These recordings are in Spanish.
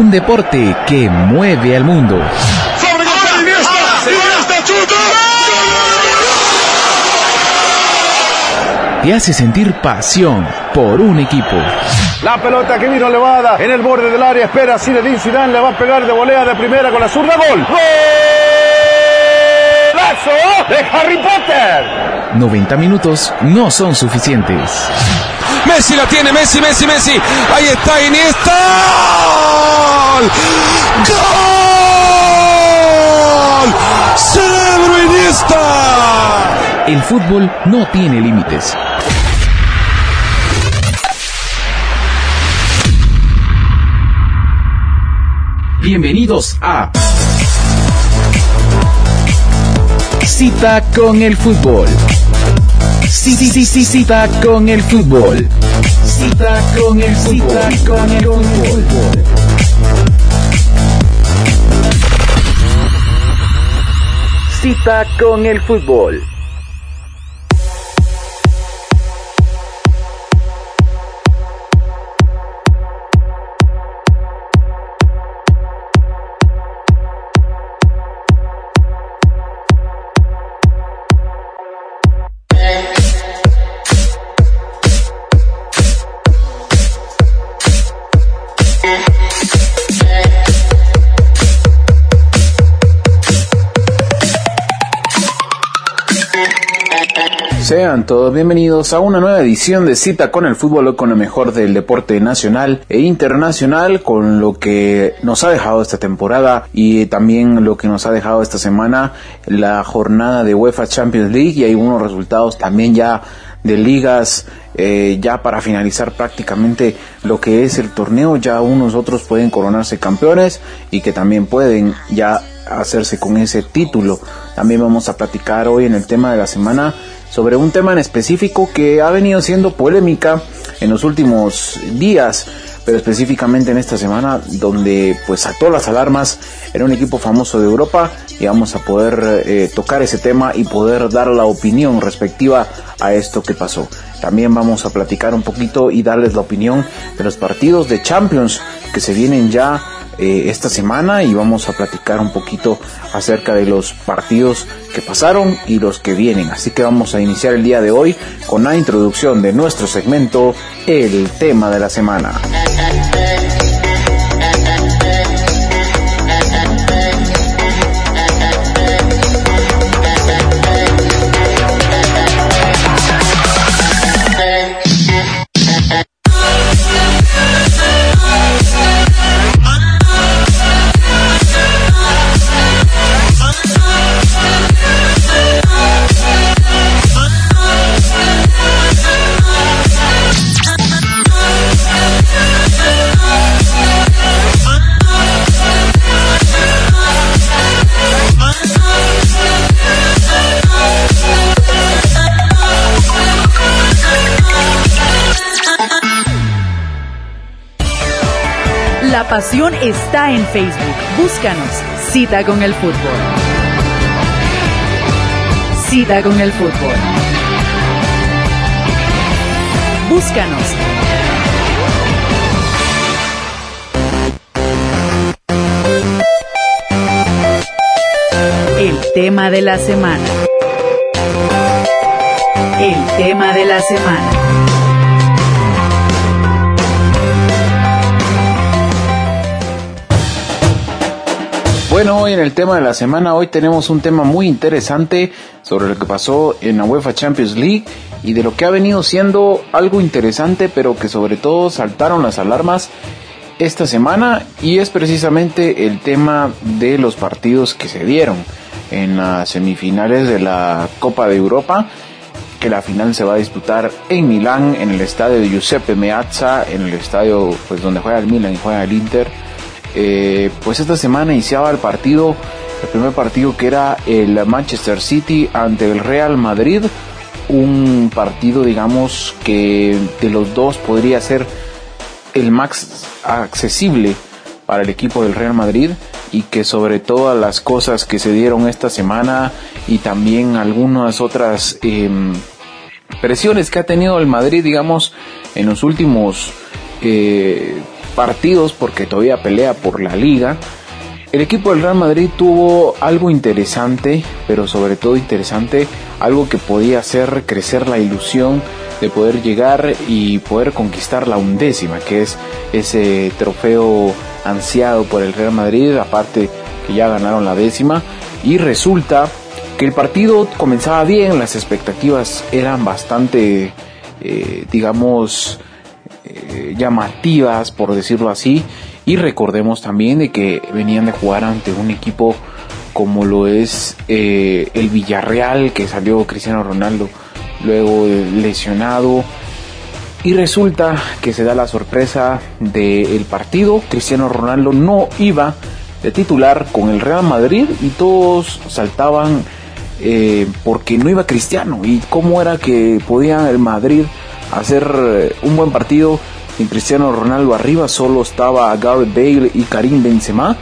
Un deporte que mueve al mundo. Te hace sentir pasión por un equipo. La pelota que vino elevada en el borde del área. Espera Zinedine Zidane. Le va a pegar de volea de primera con la zurda. Gol. ¡Golazo de Harry Potter! 90 minutos no son suficientes. Messi la tiene, Messi, Messi, Messi. Ahí está Iniesta. ¡Gol! ¡Cerebro Iniesta! El fútbol no tiene límites. Bienvenidos a Cita con el fútbol. Sí, sí, sí, sí, cita con el fútbol. Cita con el cita con el fútbol. Cita con el fútbol. Todos bienvenidos a una nueva edición de Cita con el Fútbol con lo mejor del deporte nacional e internacional, con lo que nos ha dejado esta temporada y también lo que nos ha dejado esta semana la jornada de UEFA Champions League y hay unos resultados también ya de ligas eh, ya para finalizar prácticamente lo que es el torneo ya unos otros pueden coronarse campeones y que también pueden ya hacerse con ese título. También vamos a platicar hoy en el tema de la semana sobre un tema en específico que ha venido siendo polémica en los últimos días, pero específicamente en esta semana donde pues saltó las alarmas era un equipo famoso de Europa y vamos a poder eh, tocar ese tema y poder dar la opinión respectiva a esto que pasó. También vamos a platicar un poquito y darles la opinión de los partidos de Champions que se vienen ya eh, esta semana y vamos a platicar un poquito acerca de los partidos que pasaron y los que vienen. Así que vamos a iniciar el día de hoy con la introducción de nuestro segmento, el tema de la semana. Pasión está en Facebook. Búscanos. Cita con el fútbol. Cita con el fútbol. Búscanos. El tema de la semana. El tema de la semana. Bueno, hoy en el tema de la semana, hoy tenemos un tema muy interesante sobre lo que pasó en la UEFA Champions League y de lo que ha venido siendo algo interesante, pero que sobre todo saltaron las alarmas esta semana y es precisamente el tema de los partidos que se dieron en las semifinales de la Copa de Europa que la final se va a disputar en Milán en el estadio Giuseppe Meazza en el estadio pues donde juega el Milan y juega el Inter eh, pues esta semana iniciaba el partido, el primer partido que era el Manchester City ante el Real Madrid, un partido digamos que de los dos podría ser el más accesible para el equipo del Real Madrid y que sobre todas las cosas que se dieron esta semana y también algunas otras eh, presiones que ha tenido el Madrid digamos en los últimos eh, partidos porque todavía pelea por la liga. El equipo del Real Madrid tuvo algo interesante, pero sobre todo interesante, algo que podía hacer crecer la ilusión de poder llegar y poder conquistar la undécima, que es ese trofeo ansiado por el Real Madrid, aparte que ya ganaron la décima, y resulta que el partido comenzaba bien, las expectativas eran bastante, eh, digamos, eh, llamativas, por decirlo así, y recordemos también de que venían de jugar ante un equipo como lo es eh, el Villarreal, que salió Cristiano Ronaldo luego lesionado. Y resulta que se da la sorpresa del partido. Cristiano Ronaldo no iba de titular con el Real Madrid y todos saltaban eh, porque no iba Cristiano. Y cómo era que podía el Madrid hacer eh, un buen partido en Cristiano Ronaldo arriba solo estaba Gareth Bale y Karim Benzema,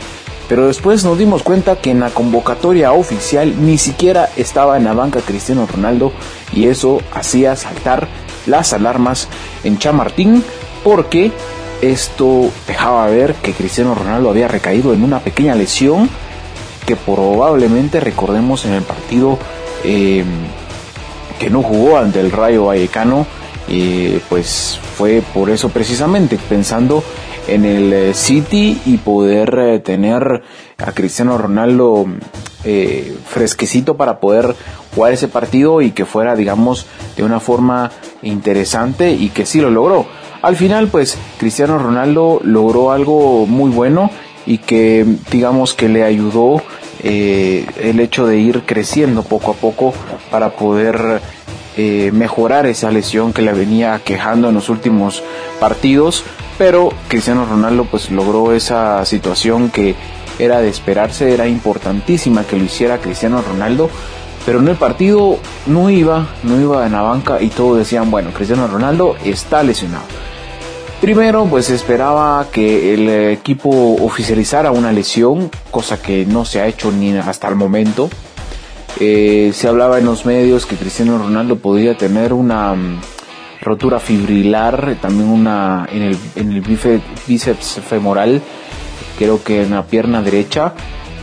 pero después nos dimos cuenta que en la convocatoria oficial ni siquiera estaba en la banca Cristiano Ronaldo y eso hacía saltar las alarmas en Chamartín porque esto dejaba ver que Cristiano Ronaldo había recaído en una pequeña lesión que probablemente recordemos en el partido eh, que no jugó ante el Rayo Vallecano y pues fue por eso precisamente pensando en el eh, City y poder eh, tener a Cristiano Ronaldo eh, fresquecito para poder jugar ese partido y que fuera digamos de una forma interesante y que sí lo logró. Al final pues Cristiano Ronaldo logró algo muy bueno y que digamos que le ayudó el hecho de ir creciendo poco a poco para poder eh, mejorar esa lesión que le venía quejando en los últimos partidos, pero Cristiano Ronaldo pues logró esa situación que era de esperarse, era importantísima que lo hiciera Cristiano Ronaldo, pero en el partido no iba, no iba en la banca y todos decían, bueno, Cristiano Ronaldo está lesionado. Primero, pues esperaba que el equipo oficializara una lesión, cosa que no se ha hecho ni hasta el momento. Eh, se hablaba en los medios que Cristiano Ronaldo podía tener una mm, rotura fibrilar, también una en el, bíceps femoral, creo que en la pierna derecha,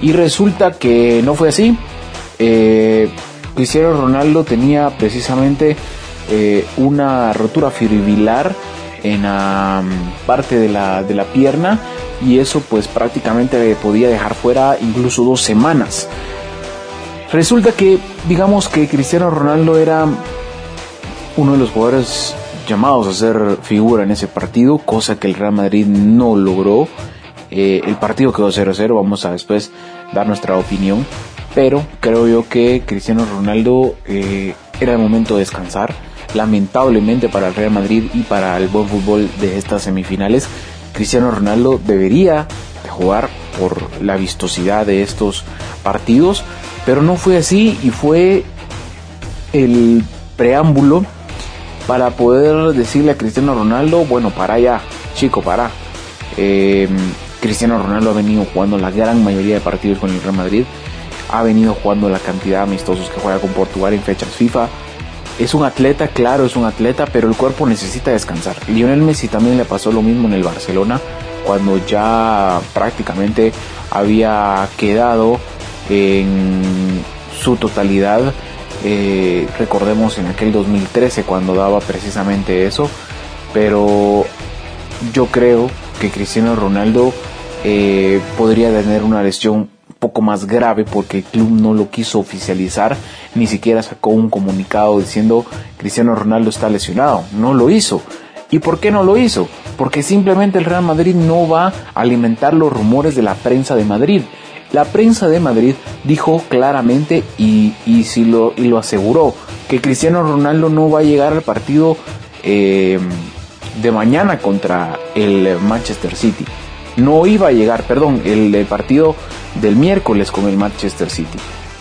y resulta que no fue así. Eh, Cristiano Ronaldo tenía precisamente eh, una rotura fibrilar en la mm, parte de la, de la pierna y eso pues prácticamente podía dejar fuera incluso dos semanas. Resulta que, digamos que Cristiano Ronaldo era uno de los jugadores llamados a ser figura en ese partido, cosa que el Real Madrid no logró. Eh, el partido quedó 0-0, vamos a después dar nuestra opinión, pero creo yo que Cristiano Ronaldo eh, era el momento de descansar. Lamentablemente para el Real Madrid y para el buen fútbol de estas semifinales, Cristiano Ronaldo debería de jugar por la vistosidad de estos partidos, pero no fue así y fue el preámbulo para poder decirle a Cristiano Ronaldo, bueno, para ya, chico, para. Em, Cristiano Ronaldo ha venido jugando la gran mayoría de partidos con el Real Madrid, ha venido jugando la cantidad de amistosos que juega con Portugal en fechas FIFA. Es un atleta, claro, es un atleta, pero el cuerpo necesita descansar. Lionel Messi también le pasó lo mismo en el Barcelona, cuando ya prácticamente había quedado en su totalidad. Eh, recordemos en aquel 2013 cuando daba precisamente eso. Pero yo creo que Cristiano Ronaldo eh, podría tener una lesión poco más grave porque el club no lo quiso oficializar, ni siquiera sacó un comunicado diciendo Cristiano Ronaldo está lesionado, no lo hizo. ¿Y por qué no lo hizo? Porque simplemente el Real Madrid no va a alimentar los rumores de la prensa de Madrid. La prensa de Madrid dijo claramente y, y, lo, y lo aseguró que Cristiano Ronaldo no va a llegar al partido eh, de mañana contra el Manchester City. No iba a llegar, perdón, el, partido del miércoles con el Manchester City.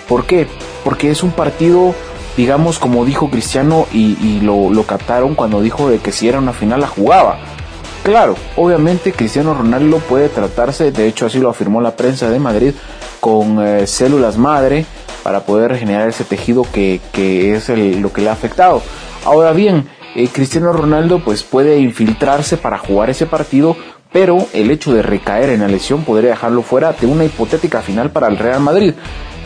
¿Por qué? Porque es un partido, digamos, como dijo Cristiano y, y lo, lo captaron cuando dijo de que si era una final la jugaba Claro, obviamente Cristiano Ronaldo puede tratarse, de hecho así lo afirmó la prensa de Madrid, con eh, células madre para poder regenerar ese tejido que, es lo que le ha afectado. Ahora bien, eh, Cristiano Ronaldo pues puede infiltrarse para jugar ese partido pero el hecho de recaer en la lesión podría dejarlo fuera de una hipotética final para el Real Madrid,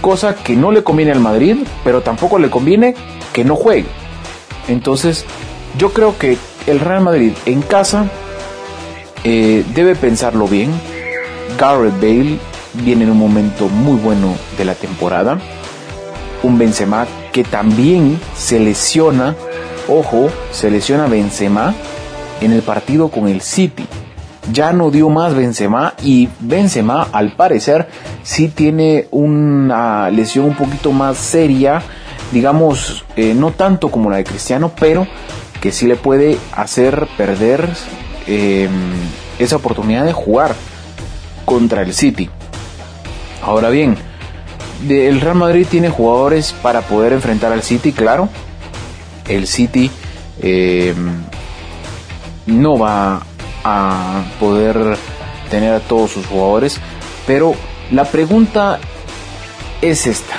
cosa que no le conviene al Madrid, pero tampoco le conviene que no juegue. Entonces, yo creo que el Real Madrid en casa eh, debe pensarlo bien. Garrett Bale viene en un momento muy bueno de la temporada. Un Benzema que también se lesiona, ojo, se lesiona Benzema en el partido con el City. Ya no dio más Benzema y Benzema al parecer sí tiene una lesión un poquito más seria, digamos, eh, no tanto como la de Cristiano, pero que sí le puede hacer perder em, esa oportunidad de jugar contra el City. Ahora bien, el Real Madrid tiene jugadores para poder enfrentar al City, claro. El City em, no va a poder tener a todos sus jugadores, pero la pregunta es esta.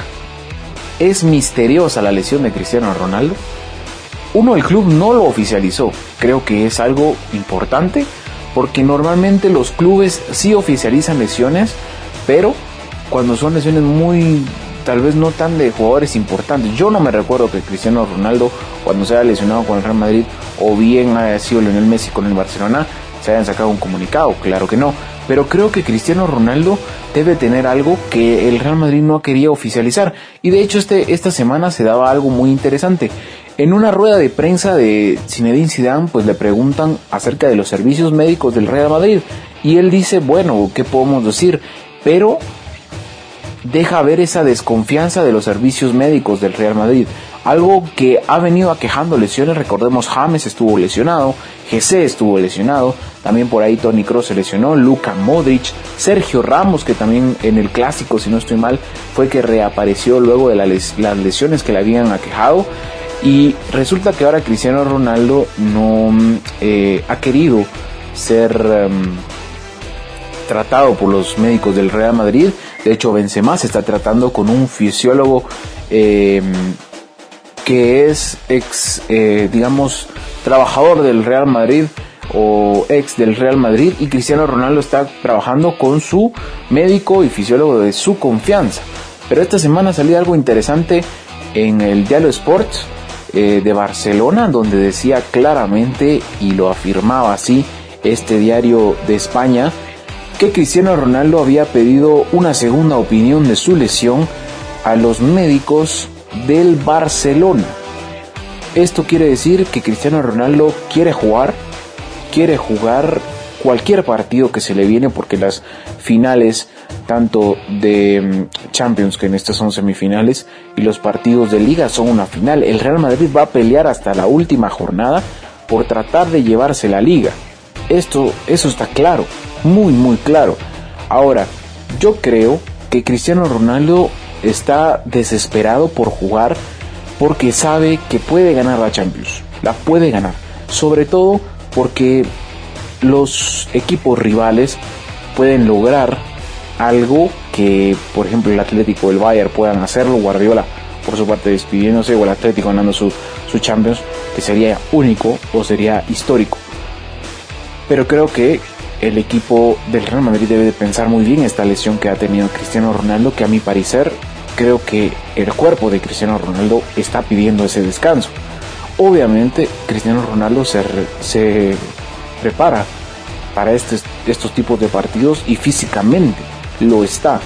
¿Es misteriosa la lesión de Cristiano Ronaldo? Uno, el club no lo oficializó. Creo que es algo importante porque normalmente los clubes sí oficializan lesiones, pero cuando son lesiones muy tal vez no tan de jugadores importantes. Yo no me recuerdo que Cristiano Ronaldo cuando se haya lesionado con el Real Madrid o bien haya sido Lionel Messi con el Barcelona se hayan sacado un comunicado, claro que no. Pero creo que Cristiano Ronaldo debe tener algo que el Real Madrid no quería oficializar. Y de hecho este, esta semana se daba algo muy interesante. En una rueda de prensa de Zinedine Zidane, pues le preguntan acerca de los servicios médicos del Real Madrid y él dice, bueno, ¿qué podemos decir? Pero deja ver esa desconfianza de los servicios médicos del Real Madrid. Algo que ha venido aquejando lesiones, recordemos James estuvo lesionado, GC estuvo lesionado, también por ahí Tony Kroos se lesionó, Luka Modric, Sergio Ramos que también en el clásico, si no estoy mal, fue que reapareció luego de las lesiones que le habían aquejado. Y resulta que ahora Cristiano Ronaldo no eh, ha querido ser em, tratado por los médicos del Real Madrid. De hecho, Benzema se está tratando con un fisiólogo em, que es ex, eh, digamos, trabajador del Real Madrid o ex del Real Madrid y Cristiano Ronaldo está trabajando con su médico y fisiólogo de su confianza. Pero esta semana salió algo interesante en el Diario Sports eh, de Barcelona, donde decía claramente y lo afirmaba así este diario de España, que Cristiano Ronaldo había pedido una segunda opinión de su lesión a los médicos del Barcelona. Esto quiere decir que Cristiano Ronaldo quiere jugar, quiere jugar cualquier partido que se le viene porque las finales tanto de mm, Champions, que en estas son semifinales, y los partidos de liga son una final. El Real Madrid va a pelear hasta la última jornada por tratar de llevarse la liga. Esto, eso está claro, muy, muy claro. Ahora, yo creo que Cristiano Ronaldo está desesperado por jugar porque sabe que puede ganar la Champions. La puede ganar. Sobre todo porque los equipos rivales pueden lograr algo que, por ejemplo, el Atlético, el Bayern puedan hacerlo, Guardiola por su parte despidiéndose o el Atlético ganando su, su Champions, que sería único o sería histórico. Pero creo que el equipo del Real Madrid debe de pensar muy bien esta lesión que ha tenido Cristiano Ronaldo, que a mi parecer creo que el cuerpo de Cristiano Ronaldo está pidiendo ese descanso. Obviamente Cristiano Ronaldo se, se prepara para estos, estos tipos de partidos y físicamente lo está.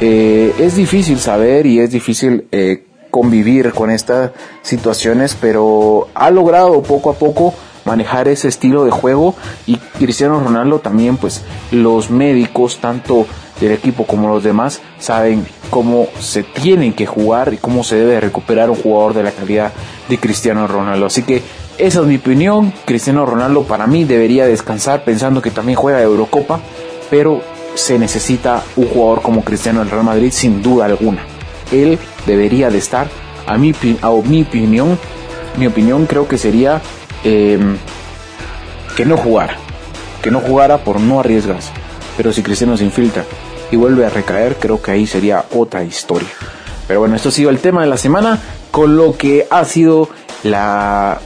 Eh, es difícil saber y es difícil eh, convivir con estas situaciones, pero ha logrado poco a poco manejar ese estilo de juego y Cristiano Ronaldo también pues los médicos tanto del equipo como los demás saben cómo se tienen que jugar y cómo se debe recuperar un jugador de la calidad de Cristiano Ronaldo así que esa es mi opinión Cristiano Ronaldo para mí debería descansar pensando que también juega Eurocopa pero se necesita un jugador como Cristiano del Real Madrid sin duda alguna. Él debería de estar, a mi, a mi opinión, mi opinión creo que sería em, que no jugara, que no jugara por no arriesgarse. Pero si Cristiano se infiltra y vuelve a recaer, creo que ahí sería otra historia. Pero bueno, esto ha sido el tema de la semana, con lo que ha sido la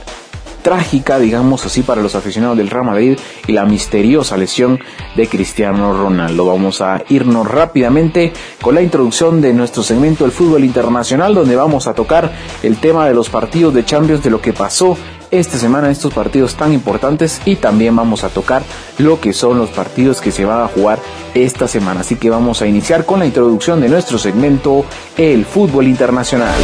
trágica, digamos así, para los aficionados del Real Madrid y la misteriosa lesión de Cristiano Ronaldo. Vamos a irnos rápidamente con la introducción de nuestro segmento del fútbol internacional, donde vamos a tocar el tema de los partidos de Champions, de lo que pasó esta semana estos partidos tan importantes y también vamos a tocar lo que son los partidos que se van a jugar esta semana. Así que vamos a iniciar con la introducción de nuestro segmento El fútbol internacional.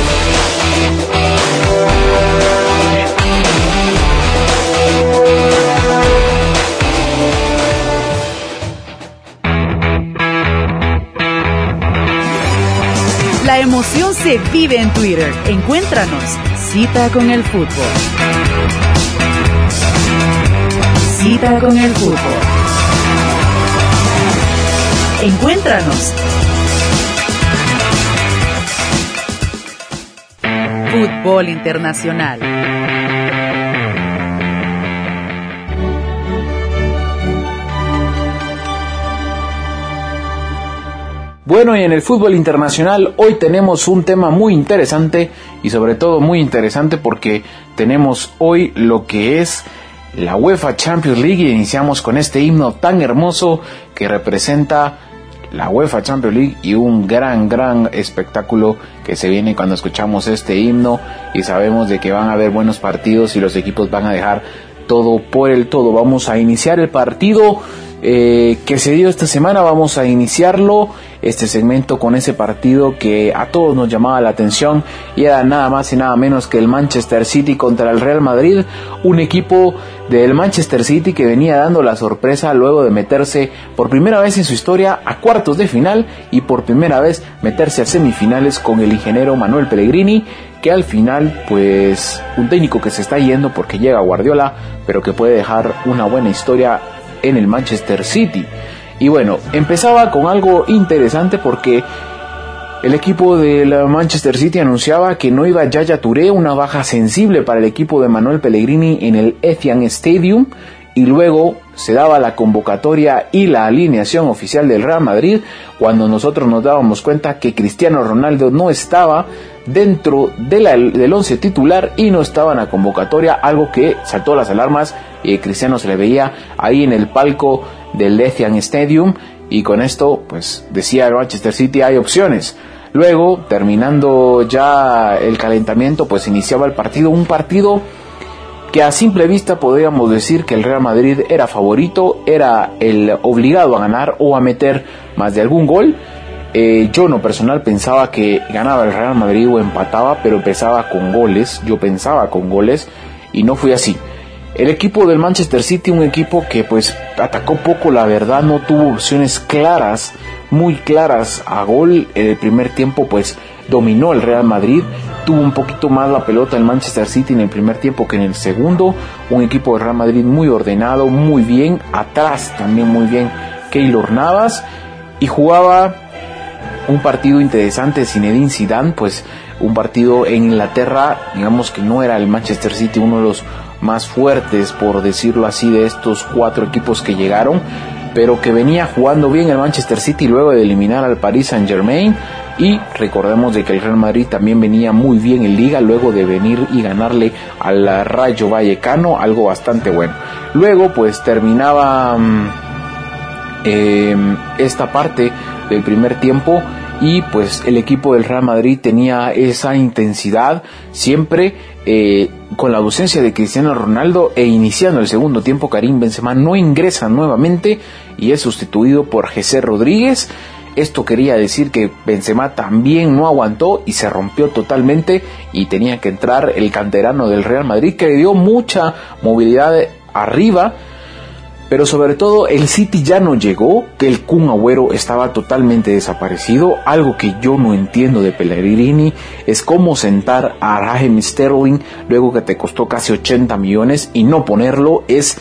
La emoción se vive en Twitter. Encuéntranos. Cita con el fútbol. Cita con el fútbol. Encuéntranos. Fútbol Internacional. Bueno, y en el fútbol internacional hoy tenemos un tema muy interesante y sobre todo muy interesante porque tenemos hoy lo que es la UEFA Champions League y iniciamos con este himno tan hermoso que representa la UEFA Champions League y un gran, gran espectáculo que se viene cuando escuchamos este himno y sabemos de que van a haber buenos partidos y los equipos van a dejar todo por el todo. Vamos a iniciar el partido eh, que se dio esta semana. Vamos a iniciarlo, este segmento, con ese partido que a todos nos llamaba la atención y era nada más y nada menos que el Manchester City contra el Real Madrid, un equipo del Manchester City que venía dando la sorpresa luego de meterse por primera vez en su historia a cuartos de final y por primera vez meterse a semifinales con el ingeniero Manuel Pellegrini que al final pues un técnico que se está yendo porque llega Guardiola pero que puede dejar una buena historia en el Manchester City. Y bueno, empezaba con algo interesante porque el equipo del Manchester City anunciaba que no iba Yaya Touré, una baja sensible para el equipo de Manuel Pellegrini en el Etihad Stadium y luego se daba la convocatoria y la alineación oficial del Real Madrid cuando nosotros nos dábamos cuenta que Cristiano Ronaldo no estaba dentro del once titular y no estaba en la convocatoria, algo que saltó las alarmas y Cristiano se le veía ahí en el palco del Etihad Stadium y con esto pues decía el Manchester City hay opciones. Luego, terminando ya el calentamiento, pues iniciaba el partido, un partido que a simple vista podríamos decir que el Real Madrid era favorito, era el obligado a ganar o a meter más de algún gol. Eh, yo no personal pensaba que ganaba el Real Madrid o empataba, pero empezaba con goles, yo pensaba con goles y no fue así. El equipo del Manchester City, un equipo que pues atacó poco, la verdad no tuvo opciones claras, muy claras a gol. En el primer tiempo pues dominó el Real Madrid, tuvo un poquito más la pelota el Manchester City en el primer tiempo que en el segundo. Un equipo de Real Madrid muy ordenado, muy bien. Atrás también muy bien Keylor Navas. Y jugaba un partido interesante Zinedine Zidane, pues un partido en Inglaterra, digamos que no era el Manchester City uno de los más fuertes, por decirlo así, de estos cuatro equipos que llegaron, pero que venía jugando bien el Manchester City luego de eliminar al Paris Saint Germain y recordemos de que el Real Madrid también venía muy bien en liga luego de venir y ganarle al Rayo Vallecano, algo bastante bueno. Luego pues terminaba mm, em, esta parte del primer tiempo y pues el equipo del Real Madrid tenía esa intensidad siempre eh, con la ausencia de Cristiano Ronaldo e iniciando el segundo tiempo Karim Benzema no ingresa nuevamente y es sustituido por José Rodríguez esto quería decir que Benzema también no aguantó y se rompió totalmente y tenía que entrar el canterano del Real Madrid que le dio mucha movilidad arriba. Pero sobre todo el City ya no llegó, que el Kun Agüero estaba totalmente desaparecido. Algo que yo no entiendo de Pellegrini es cómo sentar a Raheem Sterling luego que te costó casi 80 millones y no ponerlo es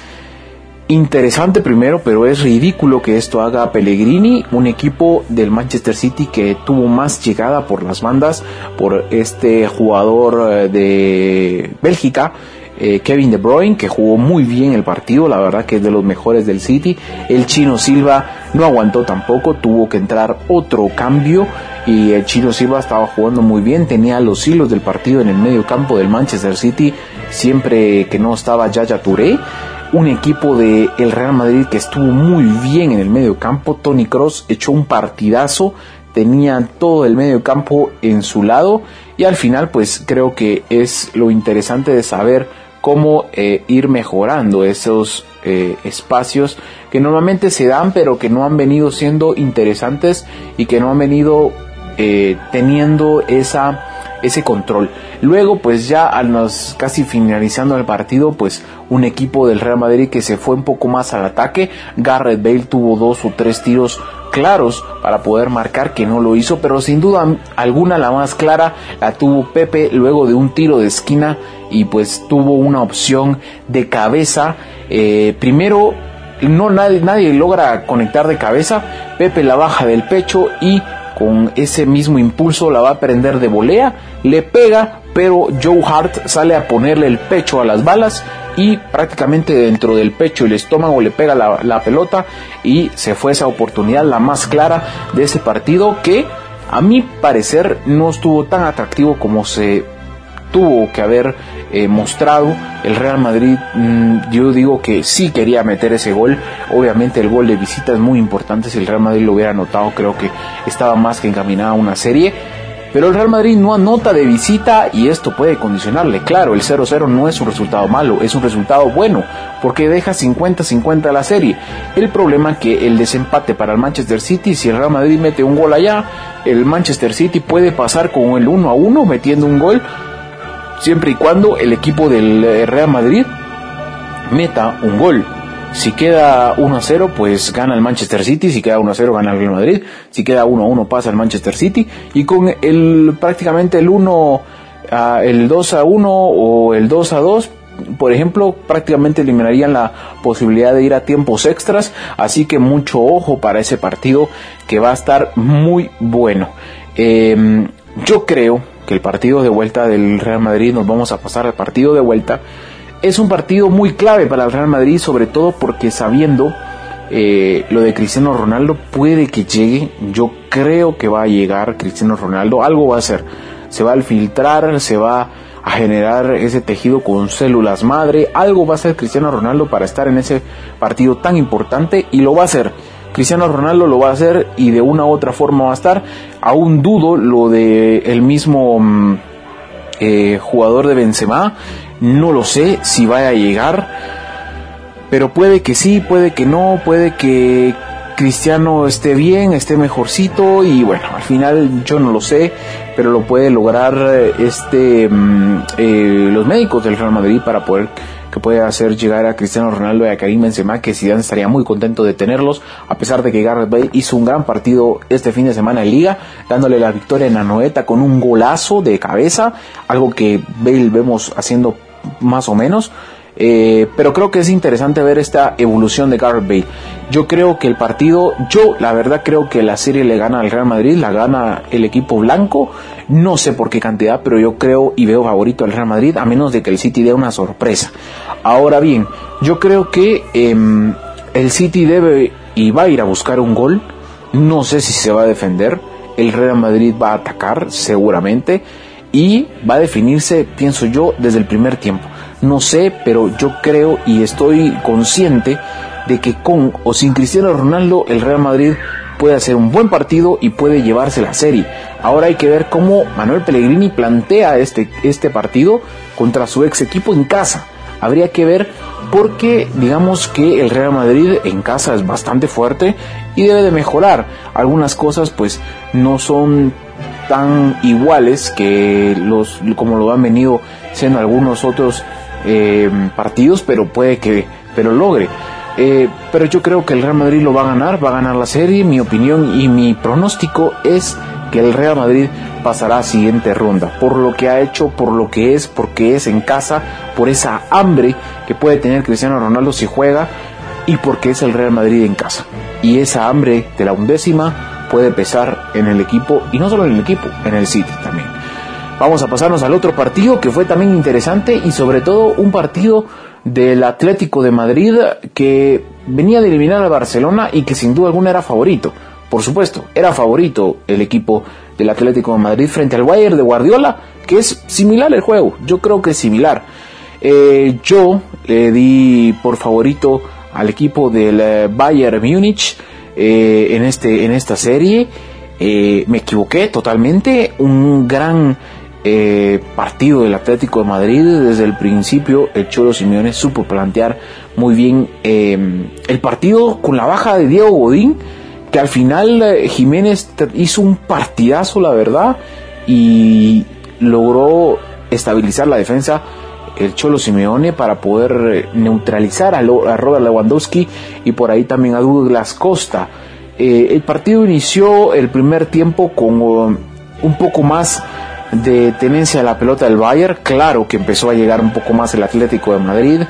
interesante primero, pero es ridículo que esto haga Pellegrini, un equipo del Manchester City que tuvo más llegada por las bandas por este jugador eh, de Bélgica. Eh, Kevin De Bruyne, que jugó muy bien el partido, la verdad que es de los mejores del City. El chino Silva no aguantó tampoco, tuvo que entrar otro cambio y el chino Silva estaba jugando muy bien, tenía los hilos del partido en el medio campo del Manchester City, siempre que no estaba Yaya Touré un equipo de el Real Madrid que estuvo muy bien en el medio campo. Tony Cross echó un partidazo, tenía todo el medio campo en su lado y al final pues creo que es lo interesante de saber cómo eh, ir mejorando esos eh, espacios que normalmente se dan pero que no han venido siendo interesantes y que no han venido eh, teniendo esa ese control. Luego, pues ya casi finalizando el partido, pues un equipo del Real Madrid que se fue un poco más al ataque. Garrett Bale tuvo dos o tres tiros claros para poder marcar que no lo hizo, pero sin duda alguna la más clara la tuvo Pepe luego de un tiro de esquina y pues tuvo una opción de cabeza. Eh, primero no nadie, nadie logra conectar de cabeza, Pepe la baja del pecho y con ese mismo impulso la va a prender de volea, le pega, pero Joe Hart sale a ponerle el pecho a las balas y prácticamente dentro del pecho y el estómago le pega la, la pelota y se fue esa oportunidad, la más clara de ese partido que a mi parecer no estuvo tan atractivo como se tuvo que haber eh, mostrado. El Real Madrid, mm, yo digo que sí quería meter ese gol. Obviamente el gol de visita es muy importante. Si el Real Madrid lo hubiera anotado, creo que estaba más que encaminada a una serie. Pero el Real Madrid no anota de visita y esto puede condicionarle. Claro, el 0-0 no es un resultado malo, es un resultado bueno, porque deja 50-50 la serie. El problema es que el desempate para el Manchester City, si el Real Madrid mete un gol allá, el Manchester City puede pasar con el 1-1 metiendo un gol siempre y cuando el equipo del eh, Real Madrid meta un gol. Si queda 1 a 0, pues gana el Manchester City. Si queda 1 a 0, gana el Real Madrid. Si queda 1 a 1, pasa el Manchester City. Y con el prácticamente el 1, el 2 a 1 o el 2 a 2, por ejemplo, prácticamente eliminarían la posibilidad de ir a tiempos extras. Así que mucho ojo para ese partido que va a estar muy bueno. Em, yo creo que el partido de vuelta del Real Madrid, nos vamos a pasar al partido de vuelta, es un partido muy clave para el Real Madrid, sobre todo porque sabiendo eh, lo de Cristiano Ronaldo puede que llegue, yo creo que va a llegar Cristiano Ronaldo, algo va a hacer, se va a filtrar, se va a generar ese tejido con células madre, algo va a hacer Cristiano Ronaldo para estar en ese partido tan importante y lo va a hacer. Cristiano Ronaldo lo va a hacer y de una u otra forma va a estar. Aún dudo lo de el mismo mm, eh, jugador de Benzema. No lo sé si va a llegar. Pero puede que sí, puede que no, puede que Cristiano esté bien, esté mejorcito y bueno, al final yo no lo sé, pero lo puede lograr eh, este mm, eh, los médicos del Real Madrid para poder que puede hacer llegar a Cristiano Ronaldo y a Karim Benzema, que Zidane estaría muy contento de tenerlos, a pesar de que Gareth Bale hizo un gran partido este fin de semana en Liga, dándole la victoria en la noeta con un golazo de cabeza, algo que Bale vemos haciendo más o menos. Eh, pero creo que es interesante ver esta evolución de Gareth Bale. Yo creo que el partido, yo la verdad creo que la serie le gana al Real Madrid, la gana el equipo blanco. No sé por qué cantidad, pero yo creo y veo favorito al Real Madrid, a menos de que el City dé una sorpresa. Ahora bien, yo creo que em, el City debe y va a ir a buscar un gol. No sé si se va a defender. El Real Madrid va a atacar seguramente y va a definirse, pienso yo, desde el primer tiempo. No sé, pero yo creo y estoy consciente de que con o sin Cristiano Ronaldo el Real Madrid puede hacer un buen partido y puede llevarse la serie. Ahora hay que ver cómo Manuel Pellegrini plantea este, este partido contra su ex equipo en casa. Habría que ver porque digamos que el Real Madrid en casa es bastante fuerte y debe de mejorar. Algunas cosas pues no son tan iguales que los como lo han venido siendo algunos otros eh, partidos, pero puede que pero logre. Eh, pero yo creo que el Real Madrid lo va a ganar, va a ganar la serie. Mi opinión y mi pronóstico es que el Real Madrid pasará a siguiente ronda, por lo que ha hecho, por lo que es, porque es en casa, por esa hambre que puede tener Cristiano Ronaldo si juega y porque es el Real Madrid en casa. Y esa hambre de la undécima puede pesar en el equipo, y no solo en el equipo, en el City también. Vamos a pasarnos al otro partido que fue también interesante y sobre todo un partido del Atlético de Madrid que venía de eliminar al Barcelona y que sin duda alguna era favorito. Por supuesto, era favorito el equipo del Atlético de Madrid frente al Bayern de Guardiola, que es similar el juego, yo creo que es similar. Eh, yo le di por favorito al equipo del eh, Bayern Múnich eh, en, este, en esta serie. me equivoqué totalmente, un gran eh, partido del Atlético de Madrid. Desde el principio, el Cholo Simeone supo plantear muy bien em, el partido con la baja de Diego Godín, que al final eh, Jiménez hizo un partidazo, la verdad, y logró estabilizar la defensa el Cholo Simeone para poder eh, neutralizar a, a Robert Lewandowski y por ahí también a Douglas Costa. el partido inició el primer tiempo con un poco más de tenencia a la pelota del Bayern, claro que empezó a llegar un poco más el Atlético de Madrid,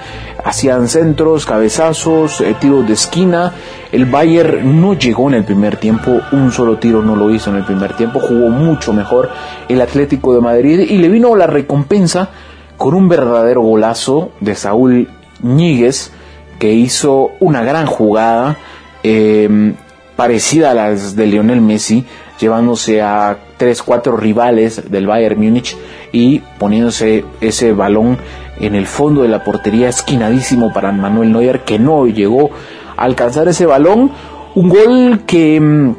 hacían centros, cabezazos, eh, tiros de esquina, el Bayern no llegó en el primer tiempo, un solo tiro no lo hizo en el primer tiempo, jugó mucho mejor el Atlético de Madrid y le vino la recompensa con un verdadero golazo de Saúl Ñíguez que hizo una gran jugada eh, parecida a las de Lionel Messi, llevándose a 3, 4 rivales del Bayern Múnich y poniéndose ese balón en el fondo de la portería esquinadísimo para Manuel Neuer que no llegó a alcanzar ese balón. Un gol que mm,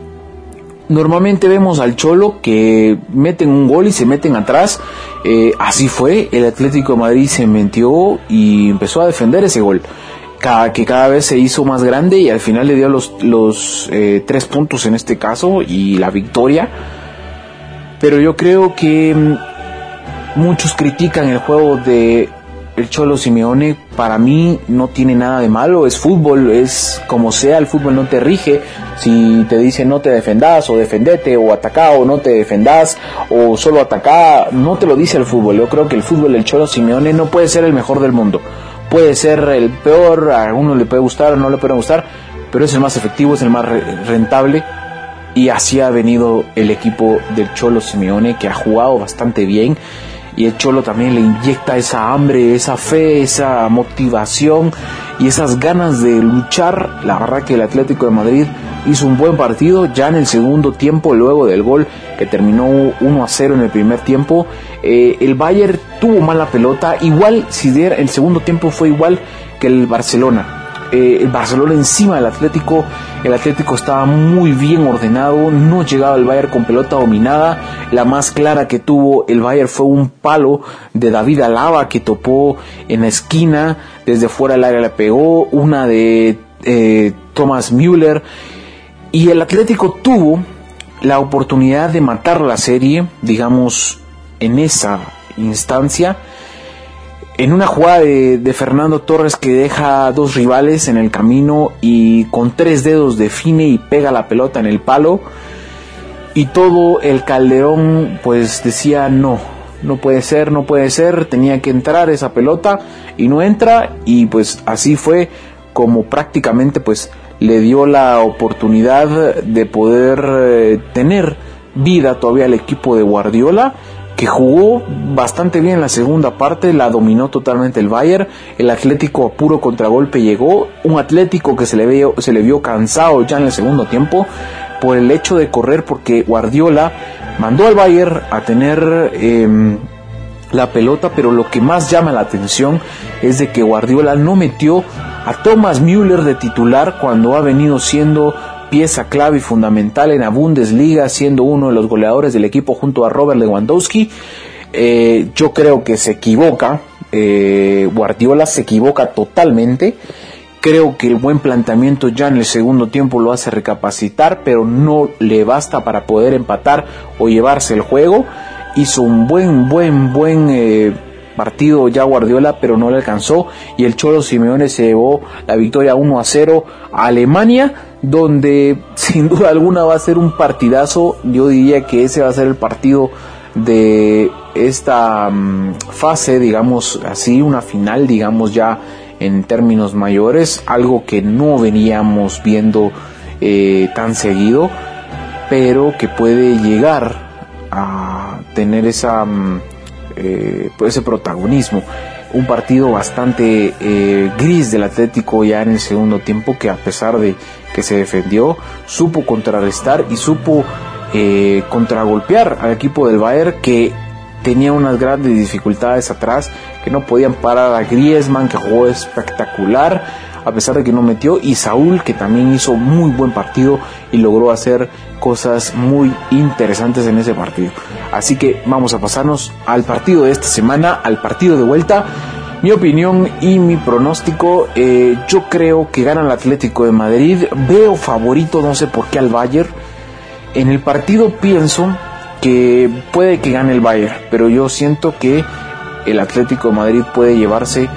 normalmente vemos al Cholo que meten un gol y se meten atrás. Eh, así fue, el Atlético de Madrid se metió y empezó a defender ese gol que cada vez se hizo más grande y al final le dio los, los eh, tres puntos en este caso y la victoria. Pero yo creo que mm, muchos critican el juego de el Cholo Simeone. Para mí no tiene nada de malo, es fútbol, es como sea, el fútbol no te rige. Si te dicen no te defendas o defendete o atacá o no te defendas o solo atacá, no te lo dice el fútbol. Yo creo que el fútbol del Cholo Simeone no puede ser el mejor del mundo puede ser el peor, a uno le puede gustar no le puede gustar, pero es el más efectivo, es el más rentable y así ha venido el equipo del Cholo Simeone que ha jugado bastante bien y el Cholo también le inyecta esa hambre, esa fe, esa motivación y esas ganas de luchar. La verdad que el Atlético de Madrid hizo un buen partido ya en el segundo tiempo, luego del gol que terminó 1 a 0 en el primer tiempo. Eh, el Bayern tuvo mala pelota, igual si el segundo tiempo fue igual que el Barcelona. Eh, el Barcelona encima del Atlético, el Atlético estaba muy bien ordenado, no llegaba el Bayern con pelota dominada, la más clara que tuvo el Bayern fue un palo de David Alaba que topó en la esquina, desde fuera del área le pegó, una de eh, Thomas Müller. Y el Atlético tuvo la oportunidad de matar la serie, digamos, en esa instancia en una jugada de, Fernando Torres que deja dos rivales en el camino y con tres dedos define y pega la pelota en el palo. Y todo el Calderón pues decía no, no puede ser, no puede ser, tenía que entrar esa pelota y no entra y pues así fue como prácticamente pues le dio la oportunidad de poder eh, tener vida todavía al equipo de Guardiola que jugó bastante bien en la segunda parte, la dominó totalmente el Bayern, el Atlético a puro contragolpe llegó, un Atlético que se le, vio, se le vio cansado ya en el segundo tiempo por el hecho de correr porque Guardiola mandó al Bayern a tener em, la pelota, pero lo que más llama la atención es de que Guardiola no metió a Thomas Müller de titular cuando ha venido siendo pieza clave y fundamental en la Bundesliga, siendo uno de los goleadores del equipo junto a Robert Lewandowski. Eh, yo creo que se equivoca, eh, Guardiola se equivoca totalmente. Creo que el buen planteamiento ya en el segundo tiempo lo hace recapacitar, pero no le basta para poder empatar o llevarse el juego. Hizo un buen, buen, buen eh, partido ya Guardiola, pero no le alcanzó. Y el Cholo Simeone se llevó la victoria 1 a 0 a Alemania donde sin duda alguna va a ser un partidazo. Yo diría que ese va a ser el partido de esta mm, fase, digamos así, una final, digamos ya en términos mayores, algo que no veníamos viendo eh, tan seguido, pero que puede llegar a tener esa, mm, eh, ese protagonismo. Un partido bastante eh, gris del Atlético ya en el segundo tiempo que a pesar de que se defendió, supo contrarrestar y supo contragolpear al equipo del Bayern que tenía unas grandes dificultades atrás, que no podían parar a Griezmann, que jugó espectacular, a pesar de que no metió, y Saúl, que también hizo muy buen partido y logró hacer cosas muy interesantes en ese partido. Así que vamos a pasarnos al partido de esta semana, al partido de vuelta. Mi opinión y mi pronóstico, eh, yo creo que gana el Atlético de Madrid. Veo favorito, no sé por qué al Bayern. En el partido pienso que puede que gane el Bayern, pero yo siento que el Atlético de Madrid puede llevarse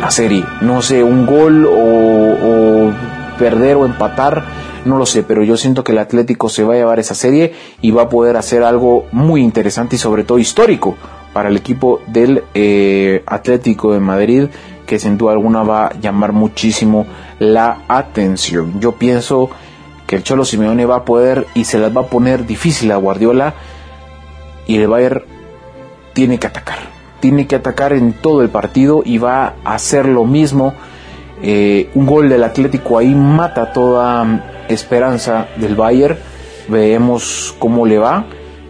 la serie. No sé, un gol o, perder o empatar, no lo sé, pero yo siento que el Atlético se va a llevar esa serie y va a poder hacer algo muy interesante y sobre todo histórico para el equipo del eh, Atlético de Madrid que sin duda alguna va a llamar muchísimo la atención. Yo pienso que el Cholo Simeone va a poder y se las va a poner difícil a Guardiola y el Bayern tiene que atacar. Tiene que atacar en todo el partido y va a hacer lo mismo. Eh, un gol del Atlético ahí mata toda esperanza del Bayern. Veremos cómo le va,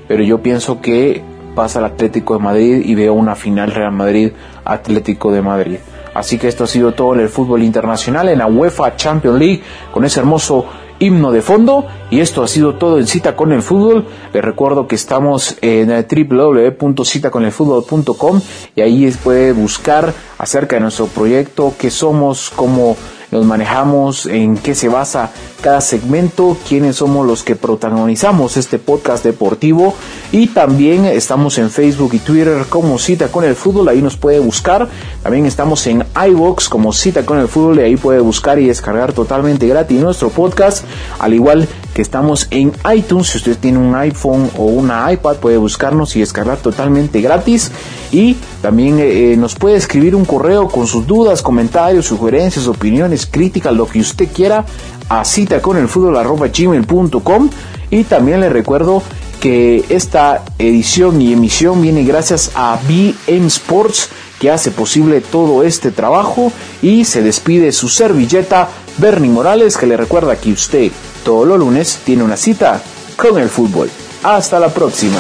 pero yo pienso que pasa el Atlético de Madrid y veo una final Real Madrid Atlético de Madrid. Así que esto ha sido todo en el fútbol internacional, en la UEFA Champions League, con ese hermoso himno de fondo. Y esto ha sido todo en Cita con el Fútbol. Les recuerdo que estamos en www.citaconelfutbol.com y ahí puede buscar acerca de nuestro proyecto, qué somos, cómo nos manejamos, en qué se basa cada segmento, quiénes somos los que protagonizamos este podcast deportivo y también estamos en Facebook y Twitter como Cita con el Fútbol, ahí nos puede buscar. También estamos en iBox como Cita con el Fútbol y ahí puede buscar y descargar totalmente gratis nuestro podcast, al igual que estamos en iTunes. Si usted tiene un iPhone o una iPad, puede buscarnos y descargar totalmente gratis. Y también eh, eh, nos puede escribir un correo con sus dudas, comentarios, sugerencias, opiniones, críticas, lo que usted quiera a cita con el fútbol gmail.com. Y también le recuerdo que esta edición y emisión viene gracias a BM Sports que hace posible todo este trabajo y se despide su servilleta Bernie Morales que le recuerda que usted todos los lunes tiene una cita con el fútbol. Hasta la próxima.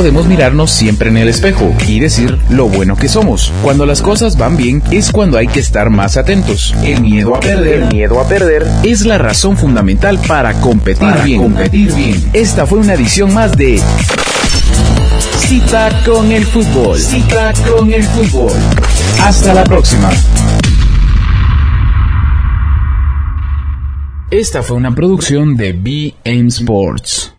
Podemos mirarnos siempre en el espejo y decir lo bueno que somos. Cuando las cosas van bien es cuando hay que estar más atentos. El miedo a perder, miedo a perder es la razón fundamental para competir bien. Competir bien. Esta fue una edición más de Cita con el fútbol. Cita con el fútbol. Hasta la próxima. Esta fue una producción de BM Sports.